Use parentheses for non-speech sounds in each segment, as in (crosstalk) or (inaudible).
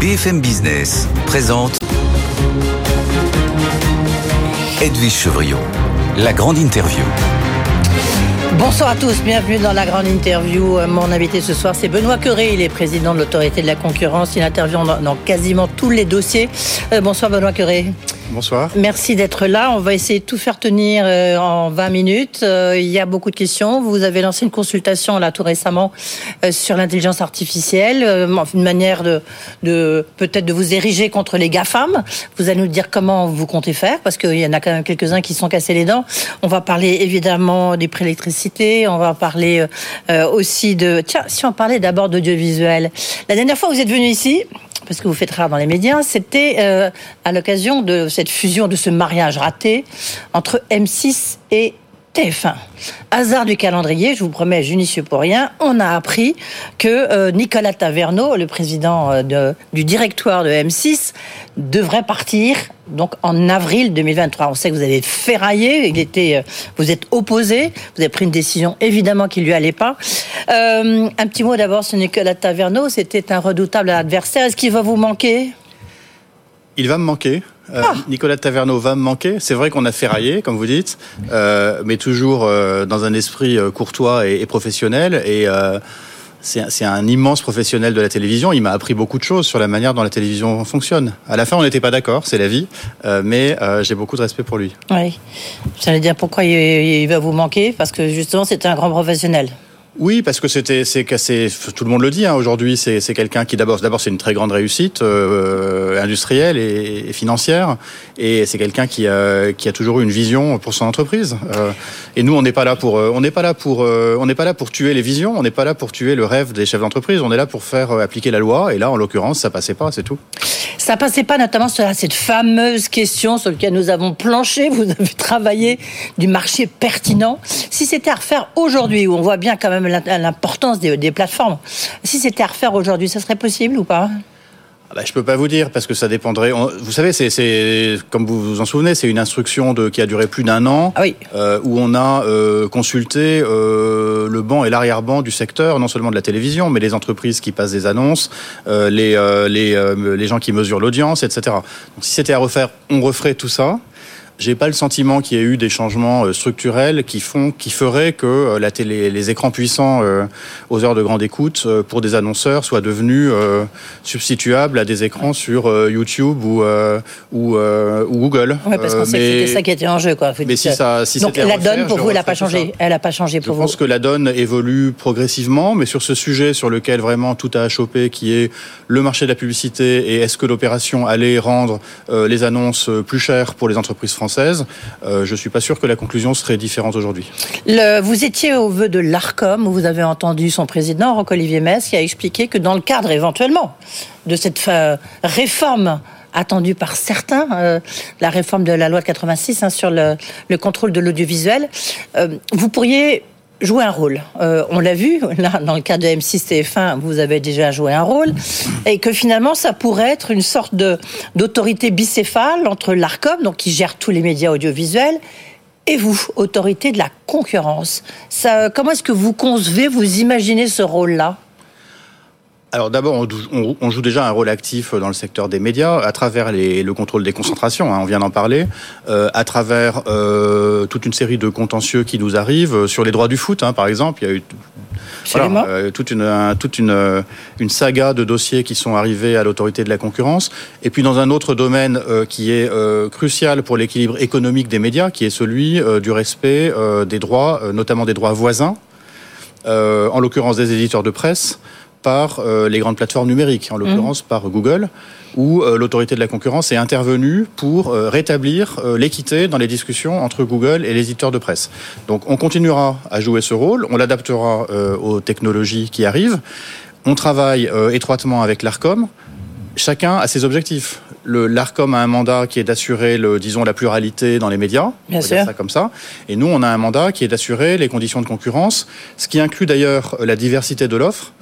BFM Business présente Edwige Chevrillon, la grande interview. Bonsoir à tous, bienvenue dans la grande interview. Mon invité ce soir, c'est Benoît Curé. Il est président de l'autorité de la concurrence. Il intervient dans, dans quasiment tous les dossiers. Euh, bonsoir Benoît Curé. Bonsoir. Merci d'être là. On va essayer de tout faire tenir euh, en 20 minutes. Euh, il y a beaucoup de questions. Vous avez lancé une consultation là tout récemment euh, sur l'intelligence artificielle, une manière de, peut-être de vous ériger contre les GAFAM. Vous allez nous dire comment vous comptez faire parce qu'il y en a quand même quelques-uns qui sont cassés les dents. On va parler évidemment des prix d'électricité. On va parler aussi de... Tiens, si on parlait d'abord d'audiovisuel. La dernière fois vous êtes venu ici, parce que vous faites rare dans les médias, c'était euh, à l'occasion de cette fusion, de ce mariage raté entre M6 et TF1. Hasard du calendrier, je vous promets, je n'y suis pour rien. On a appris que euh, Nicolas Taverneau, le président euh, du directoire de M6, devrait partir donc en avril 2023. On sait que vous avez ferraillé, euh, vous êtes opposé, vous avez pris une décision évidemment qui lui allait pas. Un petit mot d'abord sur Nicolas Taverneau, c'était un redoutable adversaire. Est-ce qu'il va vous manquer? Il va me manquer. Euh, ah. Nicolas Taverneau va me manquer. C'est vrai qu'on a ferraillé, comme vous dites, euh, mais toujours euh, dans un esprit courtois et, et professionnel. Et c'est un immense professionnel de la télévision. Il m'a appris beaucoup de choses sur la manière dont la télévision fonctionne. À la fin, on n'était pas d'accord, c'est la vie, euh, mais euh, j'ai beaucoup de respect pour lui. Oui. J'allais dire pourquoi il, il va vous manquer, parce que justement, c'était un grand professionnel. Oui, parce que c'était, c'est. Tout le monde le dit hein, aujourd'hui. C'est, quelqu'un qui d'abord, d'abord, c'est une très grande réussite euh, industrielle et, et, financière, et c'est quelqu'un qui a, qui a toujours eu une vision pour son entreprise. Euh, et nous, on n'est pas là pour, euh, on n'est pas là pour, euh, on n'est pas là pour tuer les visions. On n'est pas là pour tuer le rêve des chefs d'entreprise. On est là pour faire appliquer la loi. Et là, en l'occurrence, ça passait pas. C'est tout. Ça passait pas, notamment sur cette fameuse question sur laquelle nous avons planché. Vous avez travaillé du marché pertinent. Si c'était à refaire aujourd'hui, où on voit bien quand même l'importance des, des, plateformes. Si c'était à refaire aujourd'hui, ça serait possible ou pas? Ah bah, je peux pas vous dire parce que ça dépendrait. Vous savez, c'est comme vous vous en souvenez, c'est une instruction de qui a duré plus d'un an, ah oui. euh, où on a euh, consulté euh, le banc et l'arrière-banc du secteur, non seulement de la télévision, mais les entreprises qui passent des annonces, euh, les euh, les, euh, les gens qui mesurent l'audience, etc. Donc si c'était à refaire, on referait tout ça j'ai pas le sentiment qu'il y ait eu des changements euh, structurels qui font, qui feraient que euh, la télé, les écrans puissants euh, aux heures de grande écoute pour des annonceurs soient devenus substituables à des écrans sur YouTube ou ou, ou Google. Oui, parce qu'on sait que c'était ça qui était en jeu, quoi. Mais si ça, si donc la donne pour vous, elle n'a pas changé. Elle n'a pas changé pour vous. Je pense que la donne évolue progressivement, mais sur ce sujet sur lequel vraiment tout a chopé, qui est le marché de la publicité et est-ce que l'opération allait rendre les annonces plus chères pour les entreprises françaises Euh, je ne suis pas sûr que la conclusion serait différente aujourd'hui. Vous étiez au vœu de l'ARCOM, où vous avez entendu son président, Roch-Olivier Metz, qui a expliqué que dans le cadre éventuellement de cette euh, réforme attendue par certains, euh, la réforme de la loi de 86 hein, sur le, le, contrôle de l'audiovisuel, vous pourriez jouer un rôle. Euh, on l'a vu, là, dans le cas de M6 TF1, vous avez déjà joué un rôle, et que finalement, ça pourrait être une sorte d'autorité bicéphale entre l'ARCOM, donc qui gère tous les médias audiovisuels, et vous, autorité de la concurrence. Ça, comment est-ce que vous concevez, vous imaginez ce rôle-là? Alors d'abord, on, joue déjà un rôle actif dans le secteur des médias à travers les, le contrôle des concentrations, hein, on vient d'en parler, euh, à travers euh, toute une série de contentieux qui nous arrivent euh, sur les droits du foot, hein, par exemple. Il y a eu voilà, euh, toute, une, toute une, une, saga de dossiers qui sont arrivés à l'autorité de la concurrence. Et puis dans un autre domaine qui est crucial pour l'équilibre économique des médias, qui est celui du respect des droits, notamment des droits voisins, en l'occurrence des éditeurs de presse par euh, les grandes plateformes numériques, en l'occurrence mmh. par Google, où euh, l'autorité de la concurrence est intervenue pour euh, rétablir l'équité dans les discussions entre Google et les éditeurs de presse. Donc on continuera à jouer ce rôle, on l'adaptera aux technologies qui arrivent, on travaille étroitement avec l'ARCOM. chacun a ses objectifs. L'ARCOM a un mandat qui est d'assurer, disons, la pluralité dans les médias. Bien sûr. ça comme ça. Et nous, on a un mandat qui est d'assurer les conditions de concurrence, ce qui inclut d'ailleurs la diversité de l'offre.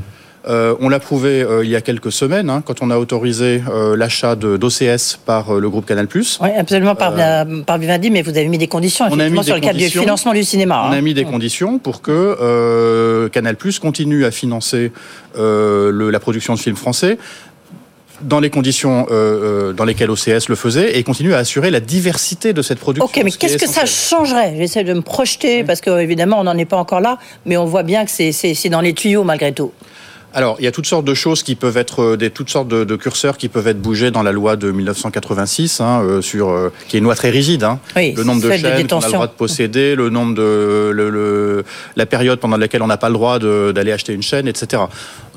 Euh, on l'a prouvé euh, il y a quelques semaines, hein, quand on a autorisé euh, l'achat d'OCS par le groupe Canal+. Oui, absolument, par, par Vivendi, mais vous avez mis des conditions, effectivement, sur le cadre du financement du cinéma. On a hein. mis des conditions pour que Canal+, continue à financer la production de films français dans les conditions dans lesquelles OCS le faisait et continue à assurer la diversité de cette production. Ok, mais qu'est-ce que ça changerait? J'essaie de me projeter parce qu'évidemment on n'en est pas encore là, mais on voit bien que c'est dans les tuyaux malgré tout. Alors, il y a toutes sortes de choses qui peuvent être, euh, des, toutes sortes de, curseurs qui peuvent être bougés dans la loi de 1986, hein, euh, sur, euh, qui est une loi très rigide. Hein. le nombre de chaînes qu'on a le droit de posséder, le nombre de, le, la période pendant laquelle on n'a pas le droit d'aller acheter une chaîne, etc.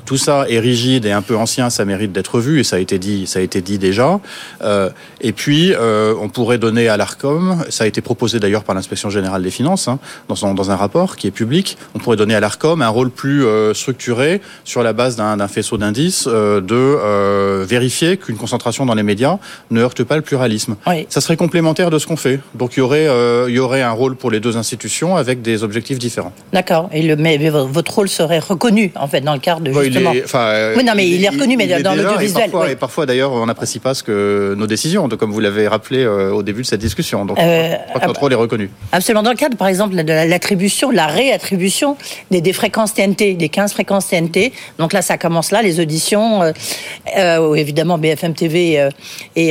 Tout ça est rigide et un peu ancien, ça mérite d'être vu et ça a été dit, ça a été dit déjà. Euh, et puis, euh, on pourrait donner à l'Arcom, ça a été proposé d'ailleurs par l'inspection générale des finances hein, dans, dans un rapport qui est public, on pourrait donner à l'Arcom un rôle plus euh, structuré sur la base d'un faisceau d'indices de vérifier qu'une concentration dans les médias ne heurte pas le pluralisme. Ça serait complémentaire de ce qu'on fait. Donc il y aurait, il y aurait un rôle pour les deux institutions avec des objectifs différents. D'accord. Et le, mais votre rôle serait reconnu en fait dans le cadre de euh, oui, non, mais il, est reconnu, mais dans l'audiovisuel. Et parfois, parfois d'ailleurs, on n'apprécie pas ce que nos décisions, comme vous l'avez rappelé euh, au début de cette discussion. Donc, euh, notre rôle est reconnu. Absolument. Dans le cadre, par exemple, de l'attribution, la réattribution des, des, fréquences TNT, des 15 fréquences TNT. Donc là, ça commence là, les auditions. Euh, évidemment, BFM TV et,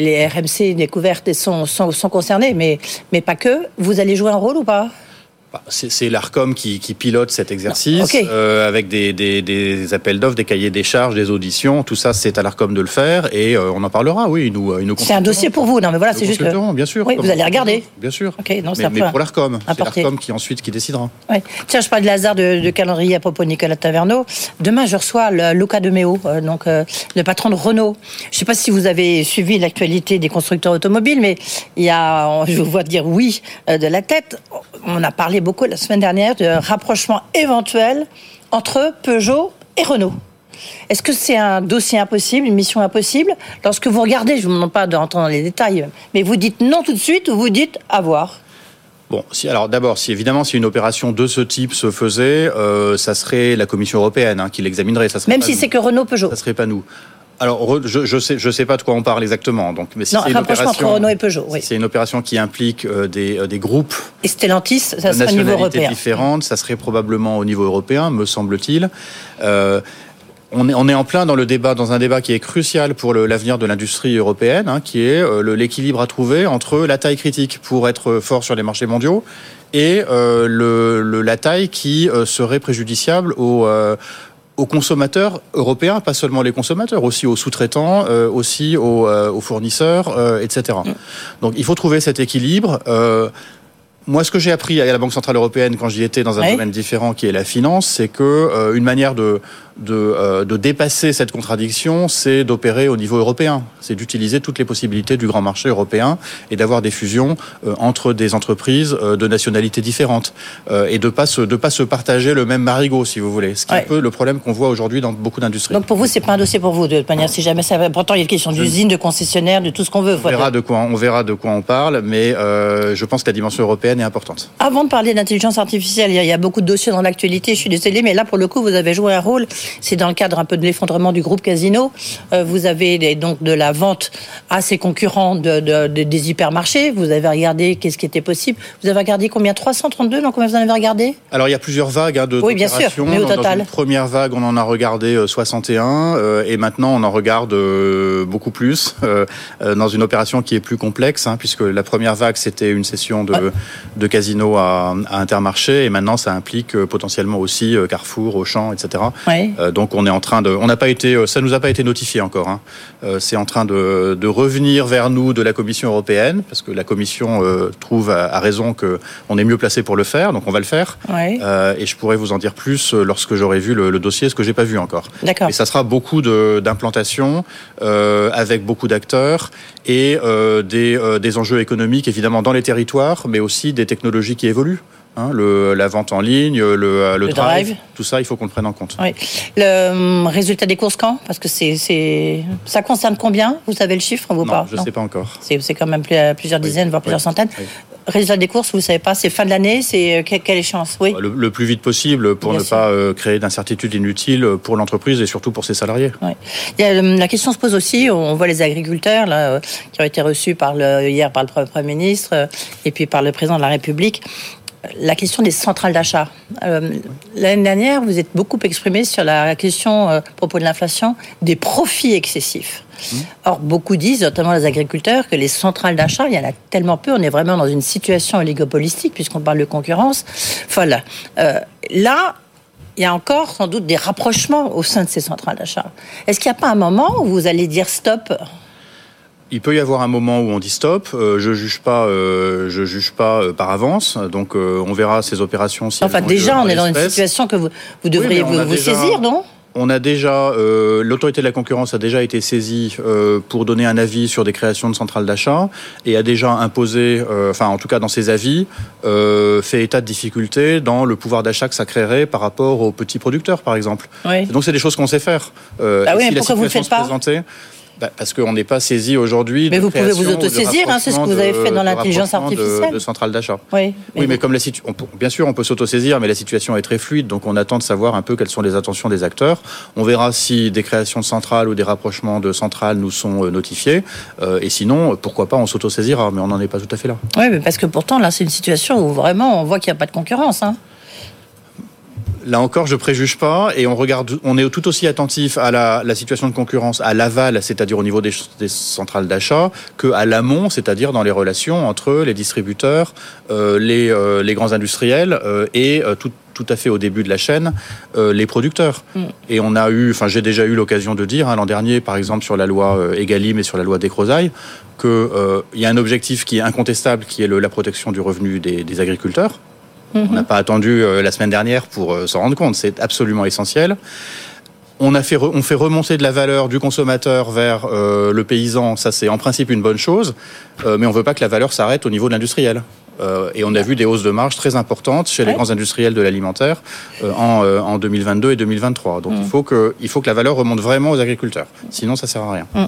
les RMC découvertes sont, sont, sont concernés, mais, mais pas que. Vous allez jouer un rôle ou pas? C'est l'ARCOM qui, pilote cet exercice euh, avec des, appels d'offres, des cahiers des charges, des auditions. Tout ça, c'est à l'ARCOM de le faire et euh, on en parlera. Oui, nous, nous C'est un dossier pour vous, non Mais voilà, c'est juste bien sûr. Oui, vous allez regarder. Bien sûr. non, mais, pour l'ARCOM, c'est l'ARCOM qui ensuite qui décidera. Tiens, je parle de hasard de, calendrier à propos de Nicolas Taverneau. Demain, je reçois Luca de Meo, euh, donc le patron de Renault. Je ne sais pas si vous avez suivi l'actualité des constructeurs automobiles, mais il y a, je vous vois dire oui de la tête. On a parlé beaucoup la semaine dernière de rapprochement éventuel entre Peugeot et Renault. Est-ce que c'est un dossier impossible, une mission impossible? Lorsque vous regardez, je ne vous demande pas d'entendre les détails, mais vous dites non tout de suite ou vous dites à voir? Bon, si, alors d'abord, si évidemment si une opération de ce type se faisait, euh, ça serait la Commission européenne hein, qui l'examinerait. Même si c'est que Renault Peugeot. Ça serait pas nous. Alors, je, je sais, je sais pas de quoi on parle exactement. Donc, mais si non, rapprochement entre Renault et Peugeot. Oui. C'est une opération qui implique euh, des, euh, des, groupes. Et Stellantis, ça serait au niveau européen. différentes, ça serait probablement au niveau européen, me semble-t-il. Euh, on est, on est en plein dans le débat, dans un débat qui est crucial pour l'avenir de l'industrie européenne, hein, qui est euh, l'équilibre à trouver entre la taille critique pour être fort sur les marchés mondiaux et le, la taille qui serait préjudiciable aux, aux consommateurs européens, pas seulement les consommateurs, aussi aux sous-traitants, euh, aussi aux, euh, aux fournisseurs, euh, etc. Donc il faut trouver cet équilibre. Moi, ce que j'ai appris à la Banque centrale européenne quand j'y étais dans un domaine différent, qui est la finance, c'est que une manière de de, euh, de, dépasser cette contradiction, c'est d'opérer au niveau européen. C'est d'utiliser toutes les possibilités du grand marché européen et d'avoir des fusions euh, entre des entreprises euh, de nationalités différentes et de pas se, de pas se partager le même marigot, si vous voulez. Ce qui est un peu le problème qu'on voit aujourd'hui dans beaucoup d'industries. Donc pour vous, c'est pas un dossier pour vous de toute manière. Si jamais ça, pourtant il y a une question d'usine, de concessionnaire, de tout ce qu'on veut. On verra de quoi on verra de quoi on parle, mais je pense que la dimension européenne est importante. Avant de parler d'intelligence artificielle, il y, a, beaucoup de dossiers dans l'actualité. Je suis désolée, mais là pour le coup, vous avez joué un rôle c'est dans le cadre un peu de l'effondrement du groupe Casino. Euh, vous avez donc de la vente à ses concurrents de, des hypermarchés. Vous avez regardé qu'est-ce qui était possible. Vous avez regardé combien? 332 Non, combien vous en avez regardé? Alors il y a plusieurs vagues hein, de Oui, bien sûr, mais au total. Dans une première vague, on en a regardé 61 euh, euh, et maintenant on en regarde beaucoup plus dans une opération qui est plus complexe hein, puisque la première vague c'était une session de, de casino à, Intermarché et maintenant ça implique potentiellement aussi Carrefour, Auchan, etc. Oui donc on est en train de, on n'a pas été, euh, ça nous a pas été notifié encore. Hein. Euh, c'est en train de, de, revenir vers nous de la Commission européenne parce que la Commission euh, trouve à, raison que on est mieux placé pour le faire, donc on va le faire. et je pourrais vous en dire plus lorsque j'aurai vu le, dossier, ce que j'ai pas vu encore. D'accord. Et ça sera beaucoup d'implantation avec beaucoup d'acteurs et des, des enjeux économiques évidemment dans les territoires, mais aussi des technologies qui évoluent. Hein, le, la vente en ligne, le, le, drive, tout ça, il faut qu'on le prenne en compte. Oui. Le hum, résultat des courses quand? Parce que c'est, ça concerne combien? Vous savez le chiffre ou pas? Je ne sais pas encore. C'est, quand même plusieurs dizaines, voire plusieurs centaines. Résultat des courses, vous ne savez pas, c'est fin de l'année, c'est euh, quelle, échéance Oui. Le, plus vite possible pour ne pas euh, créer d'incertitudes inutiles pour l'entreprise et surtout pour ses salariés. Oui. La question se pose aussi, on voit les agriculteurs là, euh, qui ont été reçus par le, hier par le Premier ministre et puis par le Président de la République la question des centrales d'achat. Euh, l'année dernière, vous êtes beaucoup exprimé sur la question, euh, à propos de l'inflation, des profits excessifs. Mmh. Or, beaucoup disent, notamment les agriculteurs, que les centrales d'achat, il y en a tellement peu, on est vraiment dans une situation oligopolistique, puisqu'on parle de concurrence folle. Euh, là, il y a encore sans doute des rapprochements au sein de ces centrales d'achat. Est-ce qu'il n'y a pas un moment où vous allez dire stop? Il peut y avoir un moment où on dit stop. Euh, je juge pas, euh, je juge pas euh, par avance. Donc on verra ces opérations. Si enfin, déjà, on est dans une situation que vous, vous devriez vous, saisir, non? On a déjà, l'autorité de la concurrence a déjà été saisie pour donner un avis sur des créations de centrales d'achat et a déjà imposé, enfin en tout cas dans ses avis, fait état de difficultés dans le pouvoir d'achat que ça créerait par rapport aux petits producteurs, par exemple. Donc c'est des choses qu'on sait faire. bah oui, mais pourquoi vous le faites pas? Bah, parce qu'on n'est pas saisi aujourd'hui. Mais vous pouvez vous autosaisir, hein, c'est ce que vous avez fait dans l'intelligence artificielle. De, de centrale d'achat. Oui, mais, oui, mais comme la situation, bien sûr, on peut s'autosaisir, mais la situation est très fluide, donc on attend de savoir un peu quelles sont les intentions des acteurs. On verra si des créations de centrales ou des rapprochements de centrales nous sont euh, notifiés, euh, et sinon, pourquoi pas, on s'autosaisira, mais on n'en est pas tout à fait là. Oui, mais parce que pourtant, là, c'est une situation où vraiment on voit qu'il n'y a pas de concurrence. Hein. Là encore, je préjuge pas et on regarde, on est tout aussi attentif à la, la situation de concurrence à l'aval, c'est-à-dire au niveau des, des centrales d'achat, que à l'amont, c'est-à-dire dans les relations entre les distributeurs, euh, les, euh, les, grands industriels euh, et tout, tout à fait au début de la chaîne, euh, les producteurs. Mm. Et on a eu, enfin j'ai déjà eu l'occasion de dire hein, l'an dernier, par exemple sur la loi Egalim et sur la loi Descrozailles, qu'il y a un objectif qui est incontestable, qui est le, la protection du revenu des, des agriculteurs. On n'a pas attendu euh, la semaine dernière pour euh, s'en rendre compte. C'est absolument essentiel. On, a fait on fait remonter de la valeur du consommateur vers euh, le paysan. Ça, c'est en principe une bonne chose. mais on ne veut pas que la valeur s'arrête au niveau de l'industriel. Euh, et on a vu des hausses de marge très importantes chez les grands industriels de l'alimentaire euh, en, euh, en, 2022 et 2023. Donc il, mm. faut que, il faut que la valeur remonte vraiment aux agriculteurs. Sinon, ça ne sert à rien. Mm.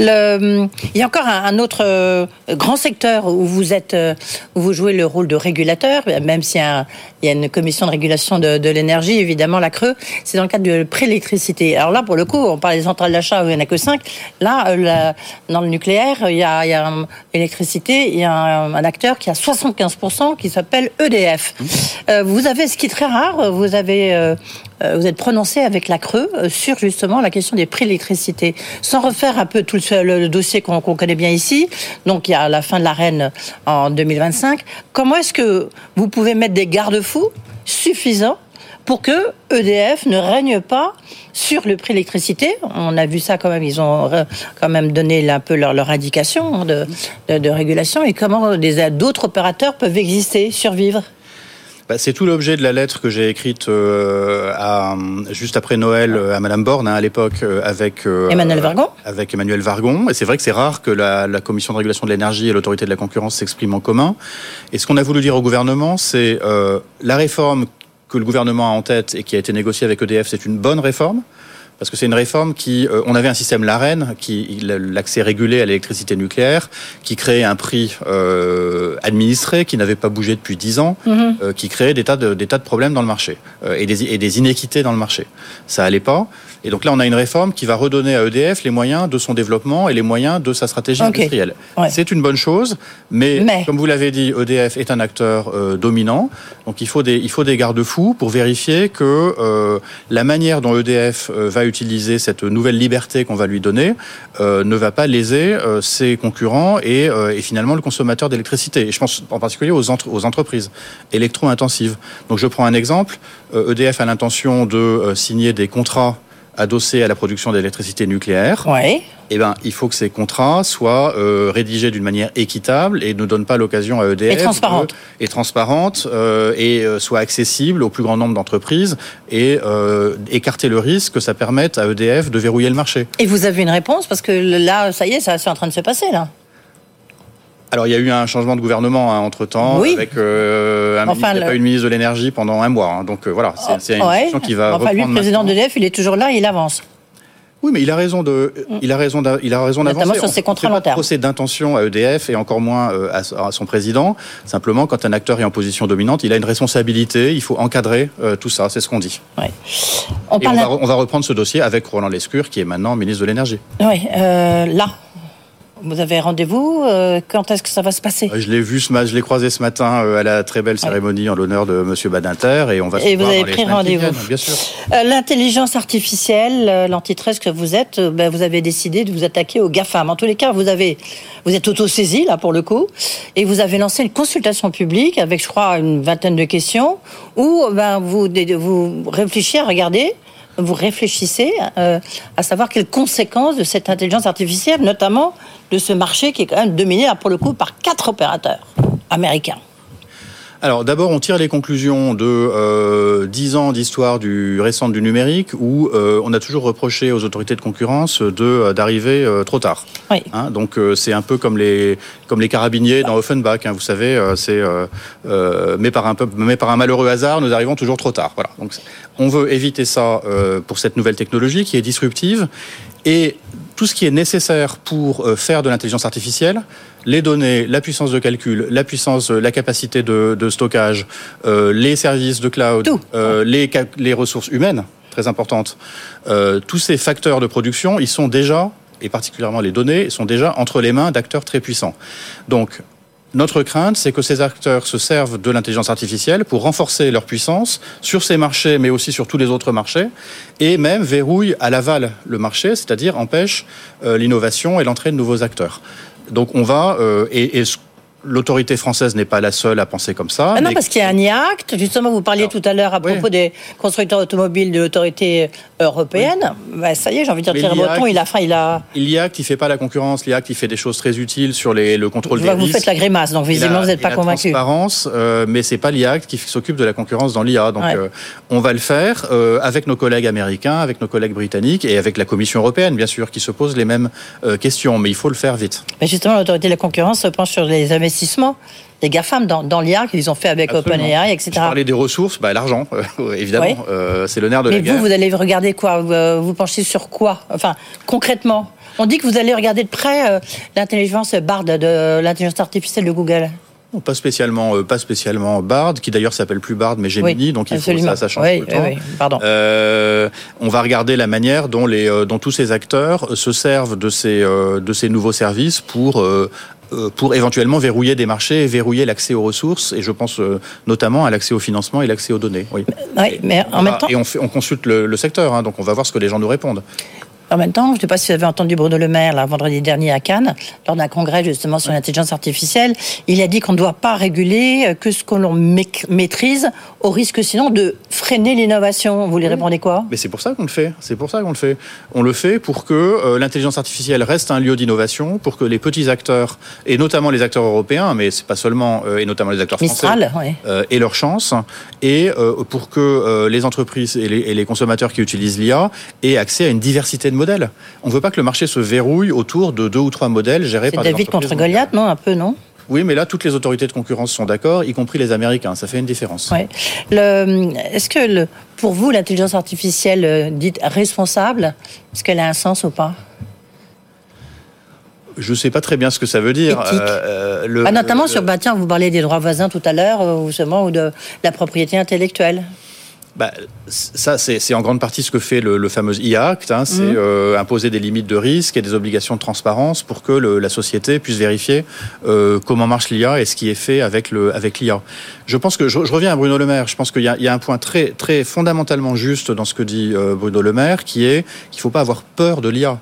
Le, il y a encore un, autre grand secteur où vous, êtes, où vous jouez le rôle de régulateur, même s'il y y a une commission de régulation de, de l'énergie, évidemment, la Creux, c'est dans le cadre de pré-électricité. Alors là, pour le coup, on parle des centrales d'achat où il n'y en a que 5. Là, dans le nucléaire, il y a, il y a l'électricité, il y a un, un acteur qui a 60 15% qui s'appelle EDF. Euh, vous avez, ce qui est très rare, vous avez euh, euh, vous êtes prononcé avec la Creux sur justement la question des prix de l'électricité. Sans refaire un peu tout le, dossier qu'on connaît bien ici, donc il y a la fin de l'arène en 2025, comment est-ce que vous pouvez mettre des garde-fous suffisants pour que EDF ne règne pas sur le prix de l'électricité. On a vu ça quand même, ils ont quand même donné un peu leur, leur indication de, de, régulation et comment d'autres opérateurs peuvent exister, survivre? Bah, c'est tout l'objet de la lettre que j'ai écrite euh, à, juste après Noël euh, à Madame Borne hein, à l'époque euh, avec Emmanuel Vargon. Avec Emmanuel Vargon. Et c'est vrai que c'est rare que la, la, Commission de régulation de l'énergie et l'autorité de la concurrence s'expriment en commun. Et ce qu'on a voulu dire au gouvernement, c'est la réforme que le gouvernement a en tête et qui a été négocié avec EDF, c'est une bonne réforme parce que c'est une réforme qui, euh, on avait un système l'AREN, qui l'accès régulé à l'électricité nucléaire, qui créait un prix euh, administré qui n'avait pas bougé depuis dix ans, mhm. euh, qui créait des tas de des tas de problèmes dans le marché et des et des inéquités dans le marché. Ça allait pas. Et donc là, on a une réforme qui va redonner à EDF les moyens de son développement et les moyens de sa stratégie industrielle. C'est une bonne chose, mais, comme vous l'avez dit, EDF est un acteur dominant. Donc il faut des, il faut des garde-fous pour vérifier que la manière dont EDF va utiliser cette nouvelle liberté qu'on va lui donner ne va pas léser ses concurrents et, et, finalement le consommateur d'électricité. Je pense en particulier aux, aux entreprises électro-intensives. Donc je prends un exemple. EDF e a l'intention de signer des contrats adossés à la production d'électricité nucléaire. Ouais. Eh ben, il faut que ces contrats soient euh, rédigés d'une manière équitable et ne donnent pas l'occasion à EDF et transparente et transparente euh, et euh, soit accessible au plus grand nombre d'entreprises et euh, écarter le risque que ça permette à EDF de verrouiller le marché. Et vous avez une réponse parce que là, ça y est, ça c'est en train de se passer là. Alors il y a eu un changement de gouvernement hein, entre temps, Oui. avec euh, un Enfin, ministre, il n'y a le- pas eu de ministre de l'énergie pendant un mois. hein. donc euh, voilà, c'est c'est une Ouais. discussion qui va Enfin, lui, le président d'EDF, il est toujours là, il avance. Oui, mais il a raison de, il a raison, d'a- il a raison Notamment d'avancer. sur On ses contrats long de terme. procès d'intention à EDF et encore moins euh, à, son président. Simplement, quand un acteur est en position dominante, il a une responsabilité. Il faut encadrer tout ça. C'est ce qu'on dit. Ouais. On Et va, on va reprendre ce dossier avec Roland Lescure, qui est maintenant ministre de l'énergie. Oui, euh, là. Vous avez rendez-vous euh, Quand est-ce que ça va se passer Euh, Je l'ai vu je l'ai croisé ce matin euh, à la très belle cérémonie en l'honneur de Monsieur Badinter et on va se Et vous voir avez dans pris rendez-vous. Bien sûr. L'intelligence artificielle, l'antitrust que vous êtes, ben, vous avez décidé de vous attaquer aux GAFAM. En tous les cas, vous avez, vous êtes auto-saisi là pour le coup, et vous avez lancé une consultation publique avec, je crois, une vingtaine de questions où ben, vous, vous réfléchissez à regarder. Vous réfléchissez euh, à savoir quelles conséquences de cette intelligence artificielle, notamment de ce marché qui est quand même dominé là, pour le coup par quatre opérateurs américains. Alors d'abord, on tire les conclusions de euh, 10 ans d'histoire du récente du numérique où euh, on a toujours reproché aux autorités de concurrence de euh, d'arriver euh, trop tard. Oui. Hein, donc c'est un peu comme les comme les carabiniers dans Offenbach. hein, vous savez, c'est mais par un peu mais par un malheureux hasard, nous arrivons toujours trop tard. Voilà. Donc on veut éviter ça pour cette nouvelle technologie qui est disruptive et tout ce qui est nécessaire pour euh, faire de l'intelligence artificielle, les données, la puissance de calcul, la puissance, euh, la capacité de, de stockage, euh, les services de cloud, euh, les, ressources humaines, très importantes, euh, tous ces facteurs de production, ils sont déjà, et particulièrement les données, sont déjà entre les mains d'acteurs très puissants. Donc, notre crainte, c'est que ces acteurs se servent de l'intelligence artificielle pour renforcer leur puissance sur ces marchés, mais aussi sur tous les autres marchés, et même verrouillent à l'aval le marché, c'est-à-dire empêchent euh, l'innovation et l'entrée de nouveaux acteurs. Donc on va, euh, et, et l'autorité française n'est pas la seule à penser comme ça. Ah non, mais- parce qu'il y a un IACT. Justement, vous parliez Alors, tout à l'heure à oui. propos des constructeurs automobiles de l'autorité européenne. Bah, ça y est, j'ai envie de dire, Thierry Breton, il a, enfin, il a. L'IACT, il fait pas la concurrence. L'IACT, il fait des choses très utiles sur les, le contrôle Je des vous faites la grimace, donc visiblement, la- vous n'êtes pas la convaincu. transparence, euh, mais c'est pas l'IACT qui s'occupe de la concurrence dans l'IA. Donc, Ouais. euh, on va le faire euh, avec nos collègues américains, avec nos collègues britanniques et avec la Commission européenne, bien sûr, qui se pose les mêmes euh, questions. Mais il faut le faire vite. Mais justement, l'autorité de la concurrence se penche sur les investissements des GAFAM dans, dans l'IA qu'ils ont fait avec Absolument. OpenAI, etc. Je parlais des ressources, bah, l'argent, euh, (laughs) évidemment, euh, c'est le nerf de Mais la guerre. vous, vous allez regarder quoi vous, euh, vous penchez sur quoi Enfin, concrètement? On dit que vous allez regarder de près euh, l'intelligence BARD de l'intelligence artificielle de Google. Non, Pas spécialement, pas spécialement Bard, qui d'ailleurs s'appelle plus Bard, mais Gemini, Oui, donc il faut ça, ça change Oui, tout le oui, temps. oui, pardon. Euh, on va regarder la manière dont les, dont tous ces acteurs se servent de ces, de ces nouveaux services pour euh, pour éventuellement verrouiller des marchés et verrouiller l'accès aux ressources, et je pense euh, notamment à l'accès au financement et l'accès aux données. Oui. Oui, mais en même va- temps, Et on, fait- on consulte le, le secteur, hein, donc on va voir ce que les gens nous répondent. En même temps, je ne sais pas si vous avez entendu Bruno Le Maire, là, vendredi dernier à Cannes, lors d'un congrès justement sur l'intelligence artificielle. Il a dit qu'on ne doit pas réguler euh, que ce que l'on maîtrise, au risque sinon de freiner l'innovation. Vous lui répondez quoi? Mais c'est pour ça qu'on le fait. C'est pour ça qu'on le fait. On le fait pour que euh, l'intelligence artificielle reste un lieu d'innovation, pour que les petits acteurs, et notamment les acteurs européens, mais c'est pas seulement, euh, et notamment les acteurs français, Mistral, euh, aient leur chance, et pour que les entreprises et les, et les consommateurs qui utilisent l'IA aient accès à une diversité de On ne veut pas que le marché se verrouille autour de deux ou trois modèles gérés par des David entreprises contre. Goliath, non Un peu, non? Oui, mais là, toutes les autorités de concurrence sont d'accord, y compris les Américains. Ça fait une différence. Ouais. Est-ce que le, pour vous, l'intelligence artificielle euh, dite responsable, est-ce qu'elle a un sens ou pas? Je ne sais pas très bien ce que ça veut dire. Euh, euh, le- Ah, Notamment le- sur, bah, tiens, vous parliez des droits voisins tout à l'heure, ou justement, ou de la propriété intellectuelle. Bah, ça, c'est en grande partie ce que fait le, le fameux e-Act, hein, c'est Mhm. euh, imposer des limites de risque et des obligations de transparence pour que le- la société puisse vérifier euh, comment marche l'IA et ce qui est fait avec l'IA. Je pense que je, je reviens à Bruno Le Maire. Je pense qu'il y, a- il y a un point très très fondamentalement juste dans ce que dit euh, Bruno Le Maire, qui est qu'il ne faut pas avoir peur de l'IA.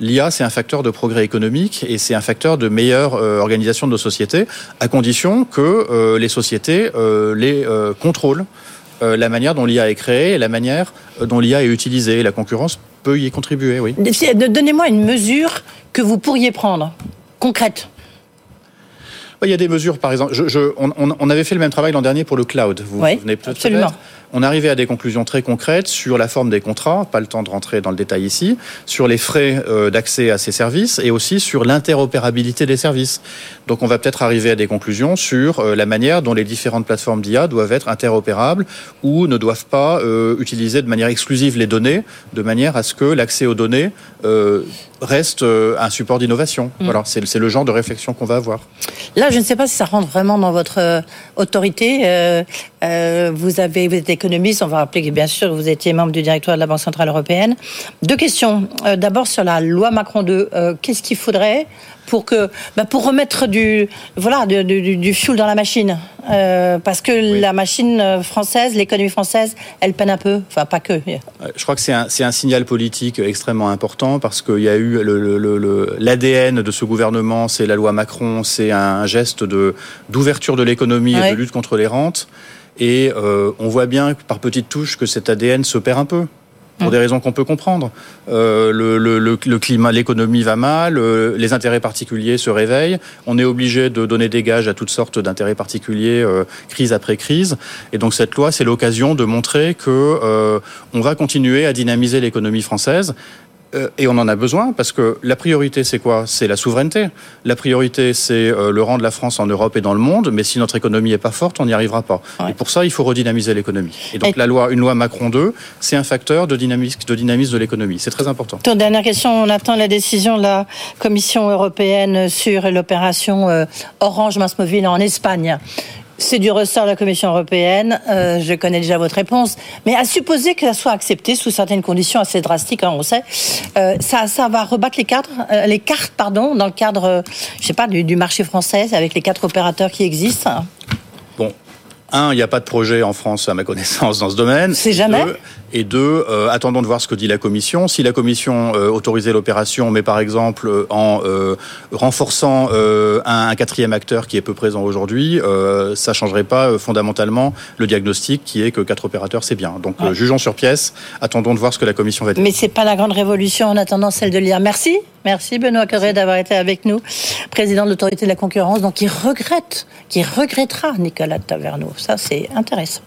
L'IA, c'est un facteur de progrès économique et c'est un facteur de meilleure euh, organisation de nos sociétés, à condition que euh, les sociétés euh, les contrôlent euh, la manière dont l'IA est créée et la manière euh, dont l'IA est utilisée. La concurrence peut y contribuer, oui. Donnez-moi une mesure que vous pourriez prendre, concrète. Il y a des mesures, par exemple. Je, je- on, on- on avait fait le même travail l'an dernier pour le cloud. Vous Oui, vous souvenez peut-être absolument. On arrivait à des conclusions très concrètes sur la forme des contrats, pas le temps de rentrer dans le détail ici, sur les frais euh, d'accès à ces services et aussi sur l'interopérabilité des services. Donc on va peut-être arriver à des conclusions sur euh, la manière dont les différentes plateformes d'IA doivent être interopérables ou ne doivent pas euh, utiliser de manière exclusive les données, de manière à ce que l'accès aux données reste un support d'innovation. Mm. Voilà, c'est le genre de réflexion qu'on va avoir. Là, je ne sais pas si ça rentre vraiment dans votre autorité. vous avez, vous êtes on va rappeler que bien sûr vous étiez membre du directoire de la Banque Centrale Européenne. Deux questions. D'abord sur la loi Macron 2, qu'est-ce qu'il faudrait pour que bah, pour remettre du voilà du, du, du fuel dans la machine? Euh, parce que la machine française l'économie française elle peine un peu. Enfin pas que. Je crois que c'est un, un signal politique extrêmement important parce qu'il y a eu l'ADN de ce gouvernement c'est la loi Macron c'est un geste de d'ouverture de l'économie et de lutte contre les rentes et euh, on voit bien par petites touches que cet ADN se perd un peu pour des raisons qu'on peut comprendre. Euh, le, le, le, climat, l'économie va mal, euh, les intérêts particuliers se réveillent, on est obligé de donner des gages à toutes sortes d'intérêts particuliers, euh, crise après crise. Et donc cette loi, c'est l'occasion de montrer que euh, on va continuer à dynamiser l'économie française et on en a besoin parce que la priorité, c'est quoi? C'est la souveraineté. La priorité, c'est euh, le rang de la France en Europe et dans le monde. Mais si notre économie est pas forte, on n'y arrivera pas. Et pour ça, il faut redynamiser l'économie. Et donc, la loi, une loi Macron 2, c'est un facteur de dynamisme de, dynamisme de l'économie. C'est très important. dernière question. On attend la décision de la Commission européenne sur l'opération euh, Orange Mass Mobile en Espagne. C'est du ressort de la Commission européenne. Euh, je connais déjà votre réponse. Mais à supposer que ça soit accepté sous certaines conditions assez drastiques, hein, on sait, euh, ça, ça va rebattre les euh, les cartes, pardon, dans le cadre, je sais pas, du, marché français avec les quatre opérateurs qui existent. Un, il n'y a pas de projet en France, à ma connaissance, dans ce domaine. C'est jamais. Et deux, euh, attendons de voir ce que dit la Commission. Si la Commission euh, autorisait l'opération, mais par exemple euh, en euh, renforçant un, un, quatrième acteur qui est peu présent aujourd'hui, ça changerait pas fondamentalement le diagnostic qui est que quatre opérateurs, c'est bien. Donc ouais. jugeons sur pièce, attendons de voir ce que la Commission va dire. Mais c'est pas la grande révolution en attendant celle de l'IA. Merci. Merci Benoît Corré d'avoir été avec nous, président de l'autorité de la concurrence, donc qui regrette, qui regrettera Nicolas Taverneau. Ça, c'est intéressant.